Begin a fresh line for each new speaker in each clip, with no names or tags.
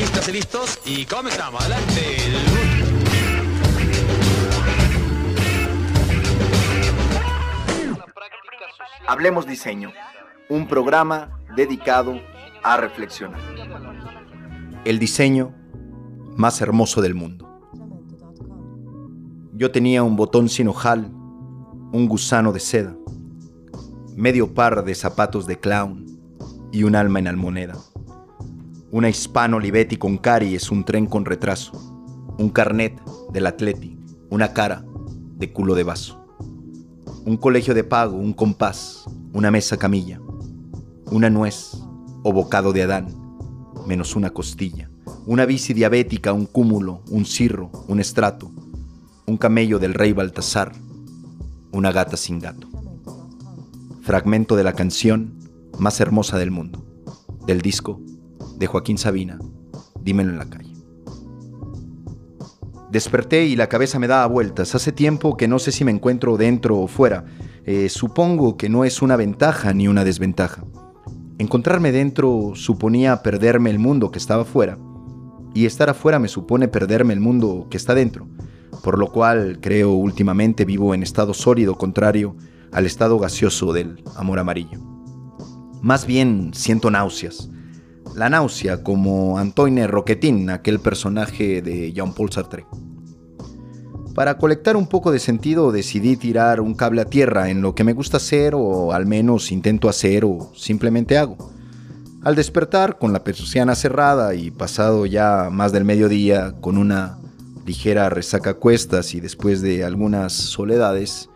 Listos y listos y comenzamos. Adelante.
Hablemos Diseño, un programa dedicado a reflexionar. El diseño más hermoso del mundo. Yo tenía un botón sin ojal, un gusano de seda, medio par de zapatos de clown y un alma en almoneda. Una hispano Olivetti con caries, un tren con retraso, un carnet del atleti, una cara de culo de vaso. Un colegio de pago, un compás, una mesa camilla, una nuez o bocado de Adán, menos una costilla, una bici diabética, un cúmulo, un cirro, un estrato, un camello del rey Baltasar, una gata sin gato. Fragmento de la canción más hermosa del mundo, del disco de Joaquín Sabina, Dímelo en la calle. Desperté y la cabeza me daba vueltas. Hace tiempo que no sé si me encuentro dentro o fuera. Eh, supongo que no es una ventaja ni una desventaja. Encontrarme dentro suponía perderme el mundo que estaba fuera, y estar afuera me supone perderme el mundo que está dentro por lo cual creo últimamente vivo en estado sólido contrario al estado gaseoso del amor amarillo. Más bien siento náuseas. La náusea como Antoine Roquetin, aquel personaje de Jean-Paul Sartre. Para colectar un poco de sentido decidí tirar un cable a tierra en lo que me gusta hacer o al menos intento hacer o simplemente hago. Al despertar con la persiana cerrada y pasado ya más del mediodía con una ligera resaca cuestas y después de algunas soledades,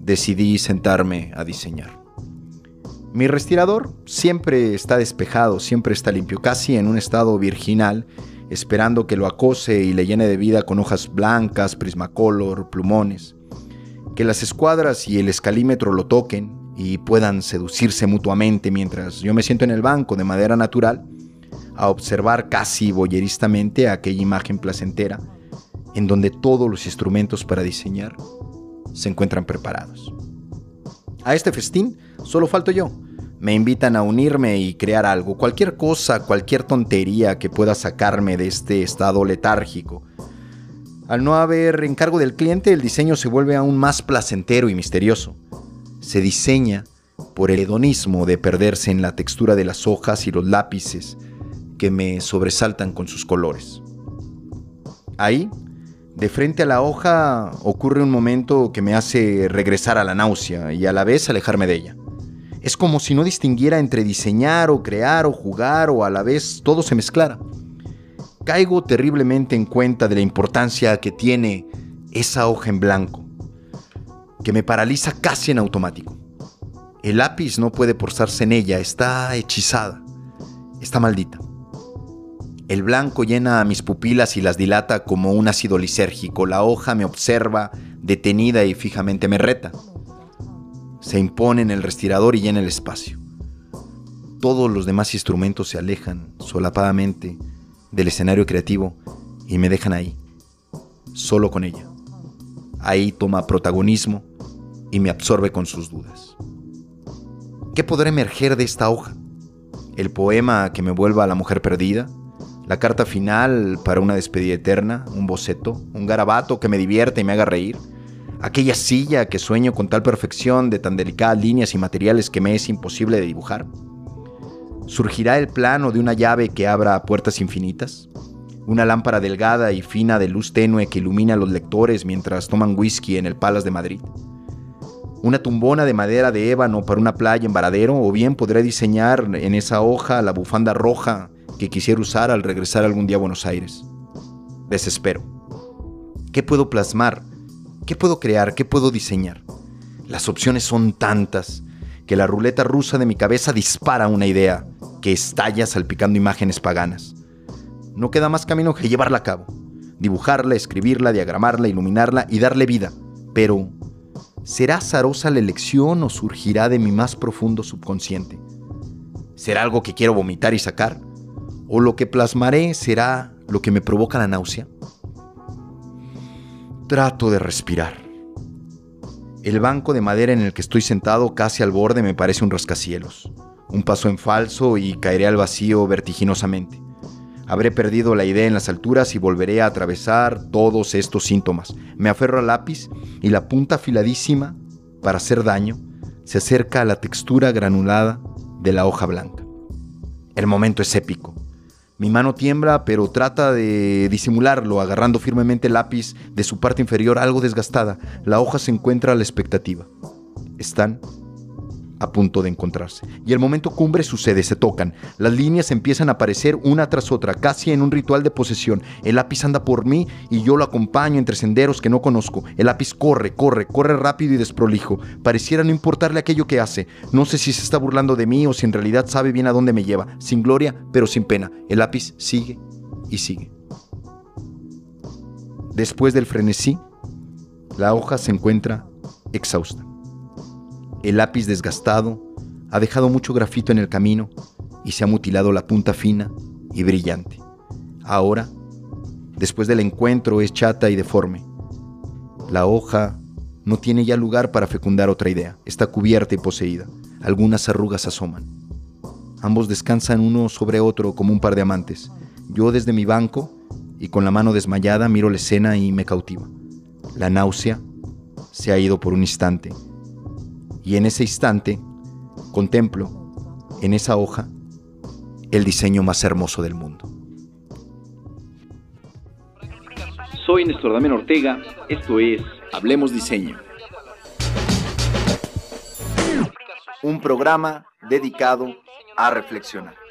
decidí sentarme a diseñar. Mi respirador siempre está despejado, siempre está limpio, casi en un estado virginal, esperando que lo acose y le llene de vida con hojas blancas, prismacolor, plumones. Que las escuadras y el escalímetro lo toquen y puedan seducirse mutuamente mientras yo me siento en el banco de madera natural a observar casi boyeristamente aquella imagen placentera en donde todos los instrumentos para diseñar se encuentran preparados. A este festín solo falto yo. Me invitan a unirme y crear algo, cualquier cosa, cualquier tontería que pueda sacarme de este estado letárgico. Al no haber encargo del cliente, el diseño se vuelve aún más placentero y misterioso. Se diseña por el hedonismo de perderse en la textura de las hojas y los lápices que me sobresaltan con sus colores. Ahí de frente a la hoja ocurre un momento que me hace regresar a la náusea y a la vez alejarme de ella. Es como si no distinguiera entre diseñar o crear o jugar o a la vez todo se mezclara. Caigo terriblemente en cuenta de la importancia que tiene esa hoja en blanco, que me paraliza casi en automático. El lápiz no puede posarse en ella, está hechizada, está maldita. El blanco llena mis pupilas y las dilata como un ácido lisérgico. La hoja me observa, detenida y fijamente me reta. Se impone en el respirador y llena el espacio. Todos los demás instrumentos se alejan solapadamente del escenario creativo y me dejan ahí, solo con ella. Ahí toma protagonismo y me absorbe con sus dudas. ¿Qué podrá emerger de esta hoja? ¿El poema que me vuelva a la mujer perdida? La carta final para una despedida eterna, un boceto, un garabato que me divierte y me haga reír, aquella silla que sueño con tal perfección de tan delicadas líneas y materiales que me es imposible de dibujar. ¿Surgirá el plano de una llave que abra puertas infinitas? ¿Una lámpara delgada y fina de luz tenue que ilumina a los lectores mientras toman whisky en el Palace de Madrid? ¿Una tumbona de madera de ébano para una playa en Varadero? ¿O bien podré diseñar en esa hoja la bufanda roja que quisiera usar al regresar algún día a Buenos Aires. Desespero. ¿Qué puedo plasmar? ¿Qué puedo crear? ¿Qué puedo diseñar? Las opciones son tantas que la ruleta rusa de mi cabeza dispara una idea que estalla salpicando imágenes paganas. No queda más camino que llevarla a cabo, dibujarla, escribirla, diagramarla, iluminarla y darle vida. Pero, ¿será azarosa la elección o surgirá de mi más profundo subconsciente? ¿Será algo que quiero vomitar y sacar? ¿O lo que plasmaré será lo que me provoca la náusea? Trato de respirar. El banco de madera en el que estoy sentado casi al borde me parece un rascacielos. Un paso en falso y caeré al vacío vertiginosamente. Habré perdido la idea en las alturas y volveré a atravesar todos estos síntomas. Me aferro al lápiz y la punta afiladísima, para hacer daño, se acerca a la textura granulada de la hoja blanca. El momento es épico. Mi mano tiembla, pero trata de disimularlo, agarrando firmemente el lápiz de su parte inferior algo desgastada. La hoja se encuentra a la expectativa. Están a punto de encontrarse. Y el momento cumbre sucede, se tocan. Las líneas empiezan a aparecer una tras otra, casi en un ritual de posesión. El lápiz anda por mí y yo lo acompaño entre senderos que no conozco. El lápiz corre, corre, corre rápido y desprolijo. Pareciera no importarle aquello que hace. No sé si se está burlando de mí o si en realidad sabe bien a dónde me lleva. Sin gloria, pero sin pena. El lápiz sigue y sigue. Después del frenesí, la hoja se encuentra exhausta. El lápiz desgastado ha dejado mucho grafito en el camino y se ha mutilado la punta fina y brillante. Ahora, después del encuentro, es chata y deforme. La hoja no tiene ya lugar para fecundar otra idea. Está cubierta y poseída. Algunas arrugas asoman. Ambos descansan uno sobre otro como un par de amantes. Yo desde mi banco y con la mano desmayada miro la escena y me cautiva. La náusea se ha ido por un instante y en ese instante contemplo en esa hoja el diseño más hermoso del mundo.
Soy Néstor Damián Ortega, esto es
Hablemos Diseño. Un programa dedicado a reflexionar.